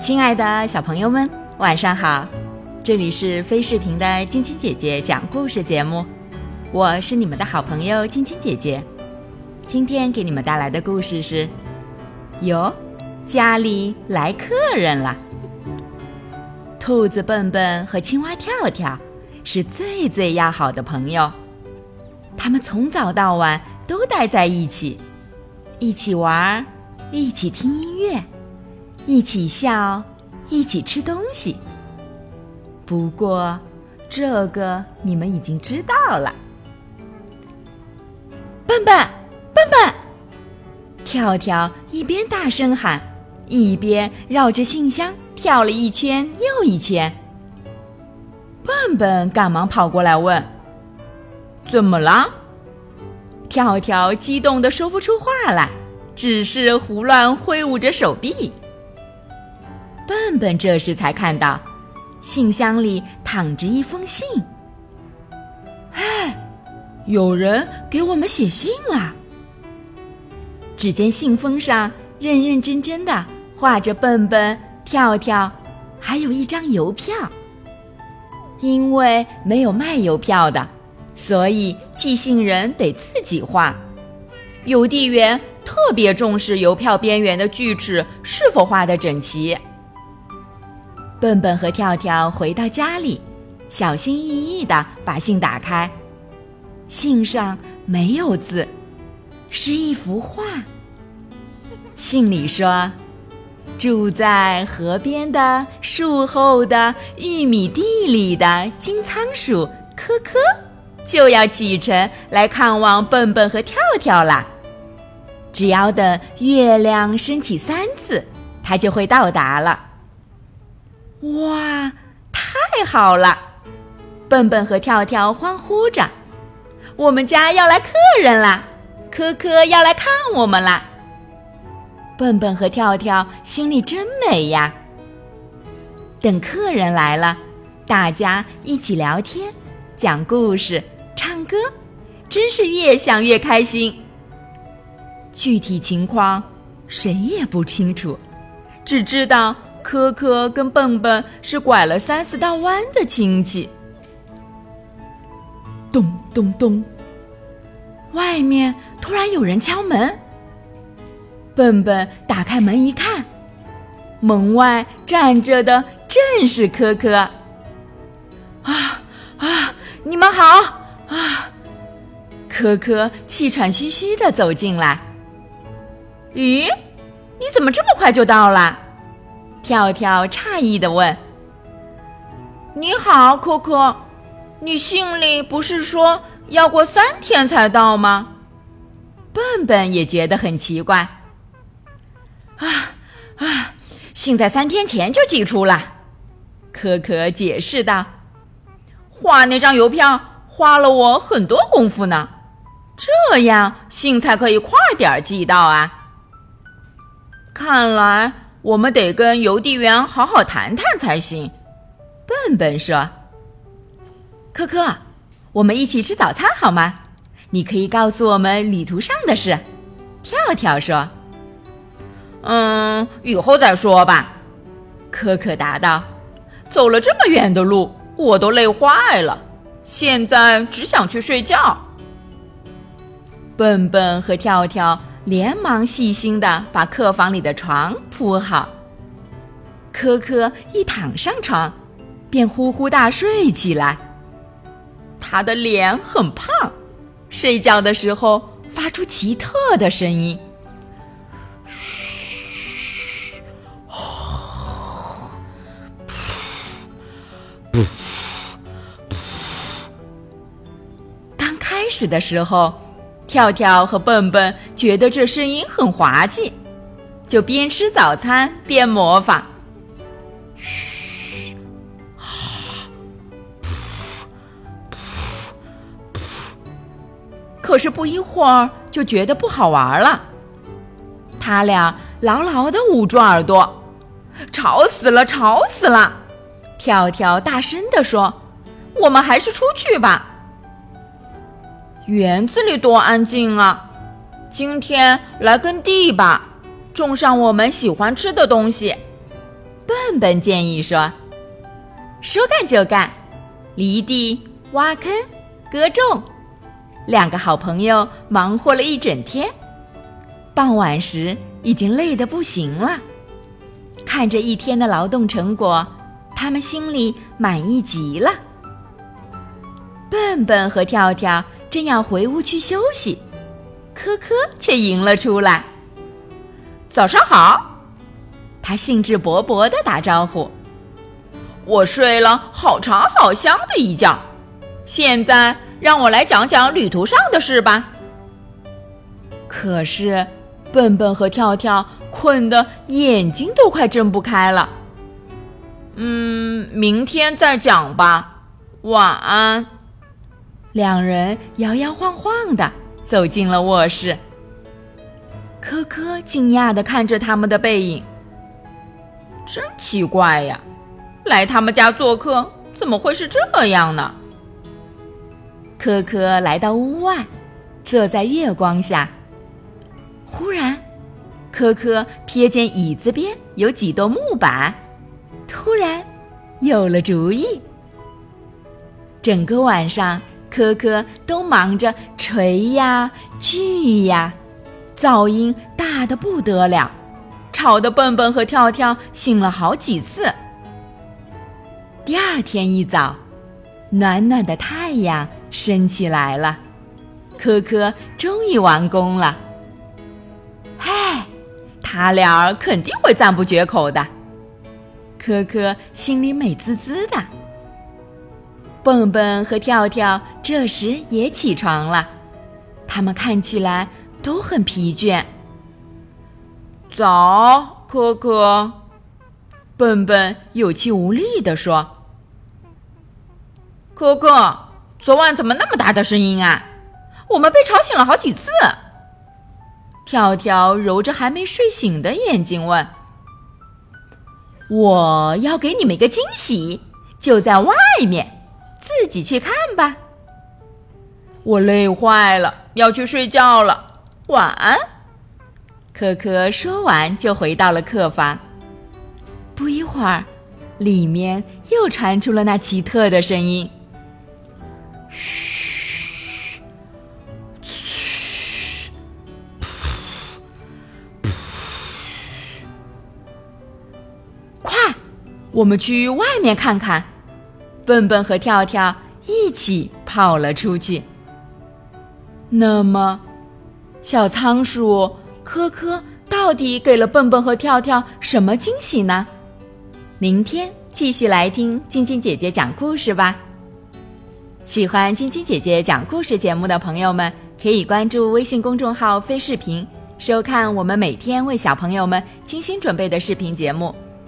亲爱的小朋友们，晚上好！这里是飞视频的晶晶姐姐讲故事节目，我是你们的好朋友晶晶姐姐。今天给你们带来的故事是：哟，家里来客人了。兔子笨笨和青蛙跳跳是最最要好的朋友，他们从早到晚都待在一起，一起玩，一起听音乐。一起笑，一起吃东西。不过，这个你们已经知道了。笨笨，笨笨，跳跳一边大声喊，一边绕着信箱跳了一圈又一圈。笨笨赶忙跑过来问：“怎么了？”跳跳激动的说不出话来，只是胡乱挥舞着手臂。笨笨这时才看到，信箱里躺着一封信。哎，有人给我们写信了！只见信封上认认真真的画着笨笨、跳跳，还有一张邮票。因为没有卖邮票的，所以寄信人得自己画。邮递员特别重视邮票边缘的锯齿是否画得整齐。笨笨和跳跳回到家里，小心翼翼的把信打开。信上没有字，是一幅画。信里说：“住在河边的树后的玉米地里的金仓鼠科科，就要启程来看望笨笨和跳跳啦。只要等月亮升起三次，它就会到达了。”哇，太好了！笨笨和跳跳欢呼着：“我们家要来客人啦！科科要来看我们啦！”笨笨和跳跳心里真美呀。等客人来了，大家一起聊天、讲故事、唱歌，真是越想越开心。具体情况谁也不清楚，只知道。科科跟笨笨是拐了三四道弯的亲戚。咚咚咚，外面突然有人敲门。笨笨打开门一看，门外站着的正是科科。啊啊，你们好啊！科科气喘吁吁的走进来。咦，你怎么这么快就到了？跳跳诧异的问：“你好，可可，你信里不是说要过三天才到吗？”笨笨也觉得很奇怪。啊啊，信在三天前就寄出了，可可解释道：“画那张邮票花了我很多功夫呢，这样信才可以快点寄到啊。”看来。我们得跟邮递员好好谈谈才行。笨笨说：“可可，我们一起吃早餐好吗？你可以告诉我们旅途上的事。”跳跳说：“嗯，以后再说吧。”可可答道：“走了这么远的路，我都累坏了，现在只想去睡觉。”笨笨和跳跳。连忙细心的把客房里的床铺好。科科一躺上床，便呼呼大睡起来。他的脸很胖，睡觉的时候发出奇特的声音：嘘，始的时候。跳跳和笨笨觉得这声音很滑稽，就边吃早餐边模仿。嘘，可是不一会儿就觉得不好玩了。他俩牢牢的捂住耳朵，吵死了，吵死了！跳跳大声地说：“我们还是出去吧。”园子里多安静啊！今天来耕地吧，种上我们喜欢吃的东西。笨笨建议说：“说干就干，犁地、挖坑、割种。”两个好朋友忙活了一整天，傍晚时已经累得不行了。看着一天的劳动成果，他们心里满意极了。笨笨和跳跳正要回屋去休息，科科却迎了出来。早上好，他兴致勃勃的打招呼。我睡了好长好香的一觉，现在。让我来讲讲旅途上的事吧。可是，笨笨和跳跳困得眼睛都快睁不开了。嗯，明天再讲吧。晚安。两人摇摇晃晃的走进了卧室。科科惊讶的看着他们的背影。真奇怪呀，来他们家做客怎么会是这样呢？科科来到屋外，坐在月光下。忽然，科科瞥见椅子边有几朵木板，突然有了主意。整个晚上，科科都忙着锤呀锯呀，噪音大的不得了，吵得笨笨和跳跳醒了好几次。第二天一早，暖暖的太阳。升起来了，科科终于完工了。嗨，他俩肯定会赞不绝口的。科科心里美滋滋的。蹦蹦和跳跳这时也起床了，他们看起来都很疲倦。早，可可。笨笨有气无力地说：“可可。”昨晚怎么那么大的声音啊？我们被吵醒了好几次。跳跳揉着还没睡醒的眼睛问：“我要给你们一个惊喜，就在外面，自己去看吧。”我累坏了，要去睡觉了，晚安。可可说完就回到了客房。不一会儿，里面又传出了那奇特的声音。嘘，嘘，快，我们去外面看看。笨笨和跳跳一起跑了出去。那么，小仓鼠科科到底给了笨笨和跳跳什么惊喜呢？明天继续来听晶晶姐姐讲故事吧。喜欢晶晶姐姐讲故事节目的朋友们，可以关注微信公众号“飞视频”，收看我们每天为小朋友们精心准备的视频节目。